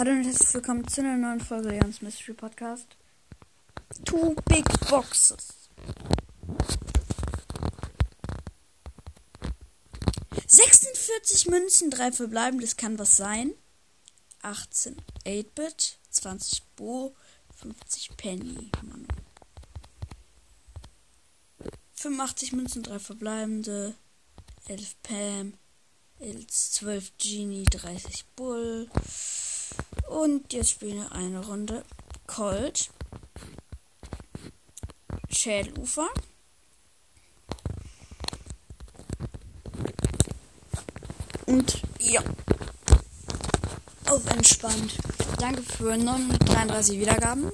Hallo und herzlich willkommen zu einer neuen Folge Jans Mystery Podcast. Two Big Boxes. 46 Münzen, drei verbleiben, das kann was sein. 18 8-Bit, 20 Bo, 50 Penny. Mann. 85 Münzen, drei verbleibende, 11 Pam, 12 Genie, 30 Bull. Und jetzt spielen wir eine Runde Colt. Schädelufer. Und ja. Auf entspannt. Danke für 33 Wiedergaben.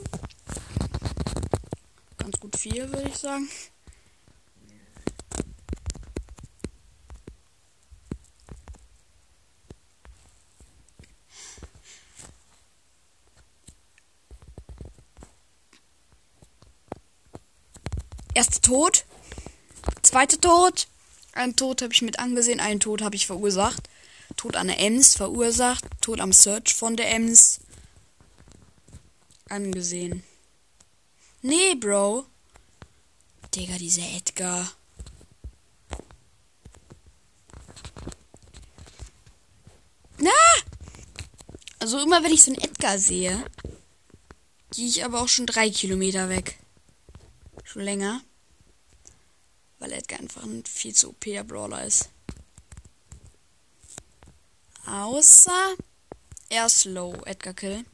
Ganz gut viel, würde ich sagen. Erster Tod. Zweiter Tod. Ein Tod habe ich mit angesehen, einen Tod habe ich verursacht. Tod an der Ems verursacht. Tod am Search von der Ems angesehen. Nee, Bro. Digga, dieser Edgar. Na! Also immer wenn ich so einen Edgar sehe, gehe ich aber auch schon drei Kilometer weg. Schon länger. Weil Edgar einfach ein viel zu OP Brawler ist. Außer er ist low, Edgar Kill.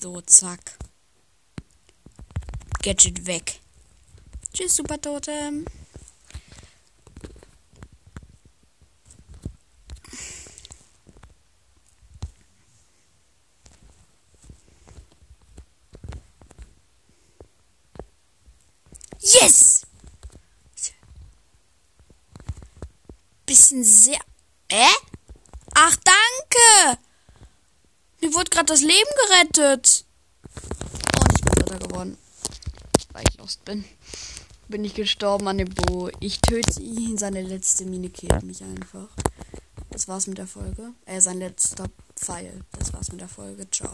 So, zack. Gadget weg. Tschüss, Super Totem. Yes! Bisschen sehr. Äh? Ach, danke! Mir wurde gerade das Leben gerettet. Und ich bin Dritter geworden. Weil ich lost bin. Bin ich gestorben an dem Bo. Ich töte ihn. Seine letzte Mine killt mich einfach. Das war's mit der Folge. Äh, sein letzter Pfeil. Das war's mit der Folge. Ciao.